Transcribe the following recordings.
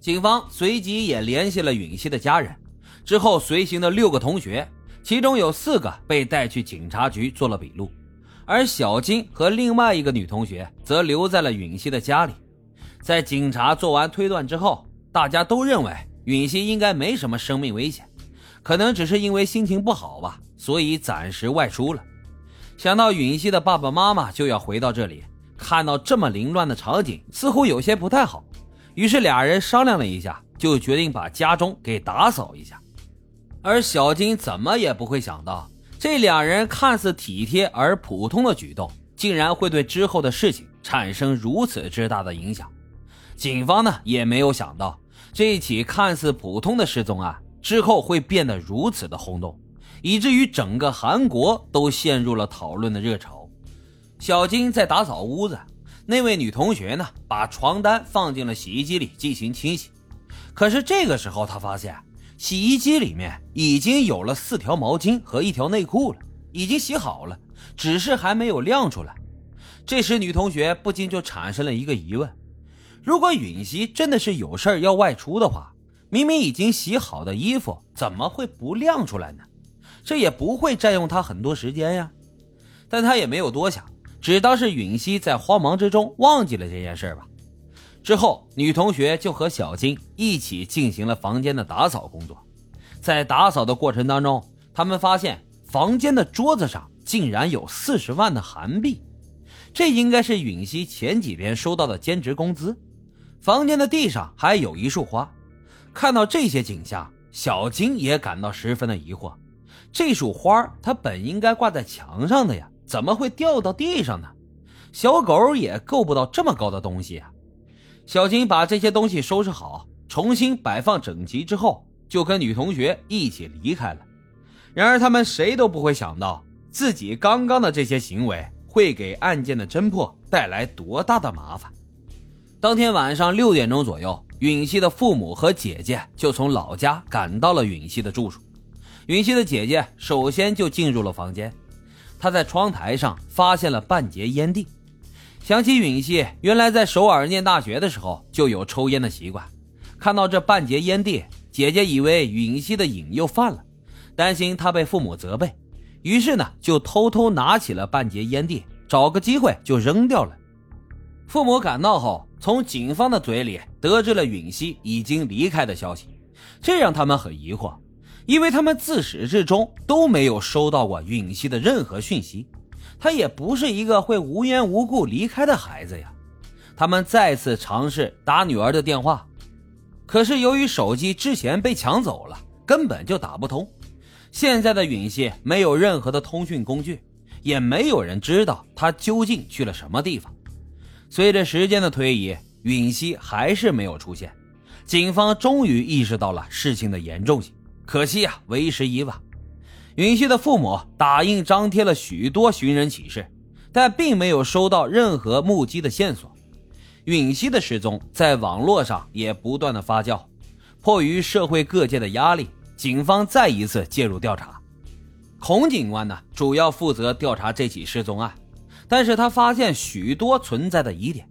警方随即也联系了允熙的家人，之后随行的六个同学，其中有四个被带去警察局做了笔录，而小金和另外一个女同学则留在了允熙的家里。在警察做完推断之后，大家都认为允熙应该没什么生命危险，可能只是因为心情不好吧，所以暂时外出了。想到允熙的爸爸妈妈就要回到这里，看到这么凌乱的场景，似乎有些不太好。于是俩人商量了一下，就决定把家中给打扫一下。而小金怎么也不会想到，这两人看似体贴而普通的举动，竟然会对之后的事情产生如此之大的影响。警方呢也没有想到，这起看似普通的失踪案之后会变得如此的轰动，以至于整个韩国都陷入了讨论的热潮。小金在打扫屋子。那位女同学呢，把床单放进了洗衣机里进行清洗。可是这个时候，她发现洗衣机里面已经有了四条毛巾和一条内裤了，已经洗好了，只是还没有晾出来。这时，女同学不禁就产生了一个疑问：如果允熙真的是有事要外出的话，明明已经洗好的衣服，怎么会不晾出来呢？这也不会占用她很多时间呀。但她也没有多想。只当是允熙在慌忙之中忘记了这件事吧。之后，女同学就和小金一起进行了房间的打扫工作。在打扫的过程当中，他们发现房间的桌子上竟然有四十万的韩币，这应该是允熙前几天收到的兼职工资。房间的地上还有一束花。看到这些景象，小金也感到十分的疑惑：这束花它本应该挂在墙上的呀。怎么会掉到地上呢？小狗也够不到这么高的东西啊！小金把这些东西收拾好，重新摆放整齐之后，就跟女同学一起离开了。然而，他们谁都不会想到，自己刚刚的这些行为会给案件的侦破带来多大的麻烦。当天晚上六点钟左右，允熙的父母和姐姐就从老家赶到了允熙的住处。允熙的姐姐首先就进入了房间。他在窗台上发现了半截烟蒂，想起允熙原来在首尔念大学的时候就有抽烟的习惯。看到这半截烟蒂，姐姐以为允熙的瘾又犯了，担心他被父母责备，于是呢就偷偷拿起了半截烟蒂，找个机会就扔掉了。父母赶到后，从警方的嘴里得知了允熙已经离开的消息，这让他们很疑惑。因为他们自始至终都没有收到过允熙的任何讯息，他也不是一个会无缘无故离开的孩子呀。他们再次尝试打女儿的电话，可是由于手机之前被抢走了，根本就打不通。现在的允熙没有任何的通讯工具，也没有人知道他究竟去了什么地方。随着时间的推移，允熙还是没有出现，警方终于意识到了事情的严重性。可惜啊，为时已晚。允熙的父母打印张贴了许多寻人启事，但并没有收到任何目击的线索。允熙的失踪在网络上也不断的发酵。迫于社会各界的压力，警方再一次介入调查。孔警官呢，主要负责调查这起失踪案，但是他发现许多存在的疑点，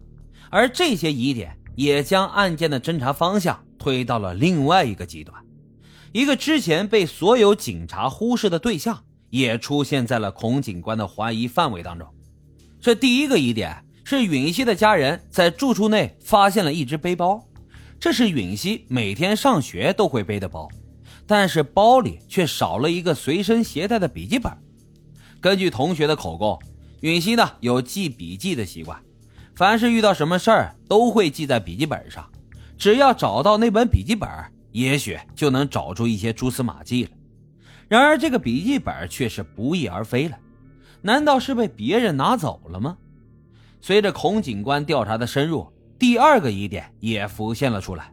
而这些疑点也将案件的侦查方向推到了另外一个极端。一个之前被所有警察忽视的对象，也出现在了孔警官的怀疑范围当中。这第一个疑点是允熙的家人在住处内发现了一只背包，这是允熙每天上学都会背的包，但是包里却少了一个随身携带的笔记本。根据同学的口供，允熙呢有记笔记的习惯，凡是遇到什么事儿都会记在笔记本上，只要找到那本笔记本。也许就能找出一些蛛丝马迹了。然而，这个笔记本却是不翼而飞了。难道是被别人拿走了吗？随着孔警官调查的深入，第二个疑点也浮现了出来。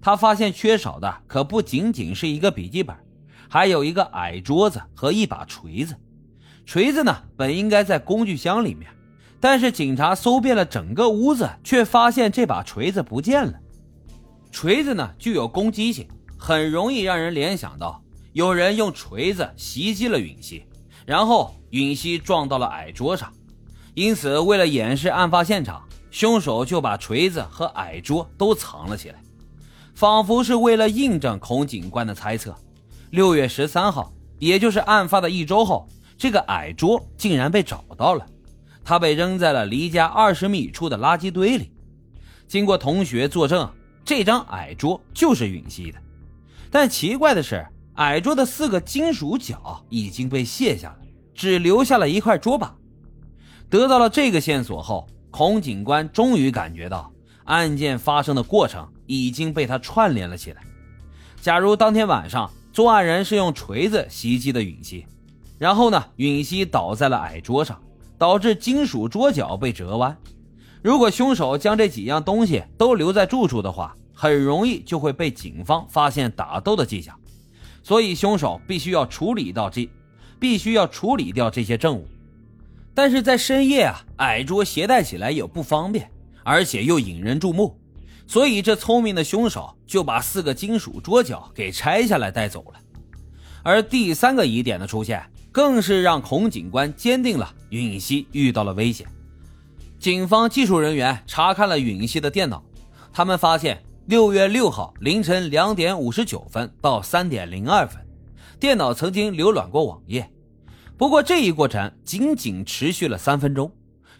他发现缺少的可不仅仅是一个笔记本，还有一个矮桌子和一把锤子。锤子呢，本应该在工具箱里面，但是警察搜遍了整个屋子，却发现这把锤子不见了。锤子呢具有攻击性，很容易让人联想到有人用锤子袭击了允熙，然后允熙撞到了矮桌上。因此，为了掩饰案发现场，凶手就把锤子和矮桌都藏了起来。仿佛是为了印证孔警官的猜测。六月十三号，也就是案发的一周后，这个矮桌竟然被找到了，它被扔在了离家二十米处的垃圾堆里。经过同学作证，这张矮桌就是允熙的。但奇怪的是，矮桌的四个金属角已经被卸下了，只留下了一块桌板。得到了这个线索后，孔警官终于感觉到案件发生的过程已经被他串联了起来。假如当天晚上作案人是用锤子袭击的允熙，然后呢，允熙倒在了矮桌上，导致金属桌角被折弯。如果凶手将这几样东西都留在住处的话，很容易就会被警方发现打斗的迹象，所以凶手必须要处理到这，必须要处理掉这些证物。但是在深夜啊，矮桌携带起来也不方便，而且又引人注目，所以这聪明的凶手就把四个金属桌角给拆下来带走了。而第三个疑点的出现，更是让孔警官坚定了允熙遇到了危险。警方技术人员查看了允熙的电脑，他们发现。六月六号凌晨两点五十九分到三点零二分，电脑曾经浏览过网页，不过这一过程仅仅持续了三分钟，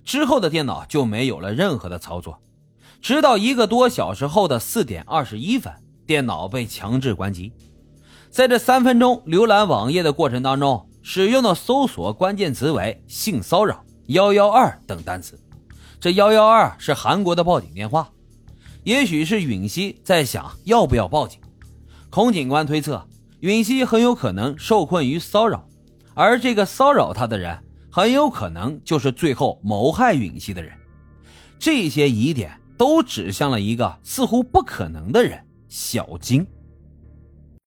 之后的电脑就没有了任何的操作，直到一个多小时后的四点二十一分，电脑被强制关机。在这三分钟浏览网页的过程当中，使用的搜索关键词为“性骚扰”“幺幺二”等单词，这“幺幺二”是韩国的报警电话。也许是允熙在想要不要报警，孔警官推测允熙很有可能受困于骚扰，而这个骚扰他的人很有可能就是最后谋害允熙的人。这些疑点都指向了一个似乎不可能的人——小金。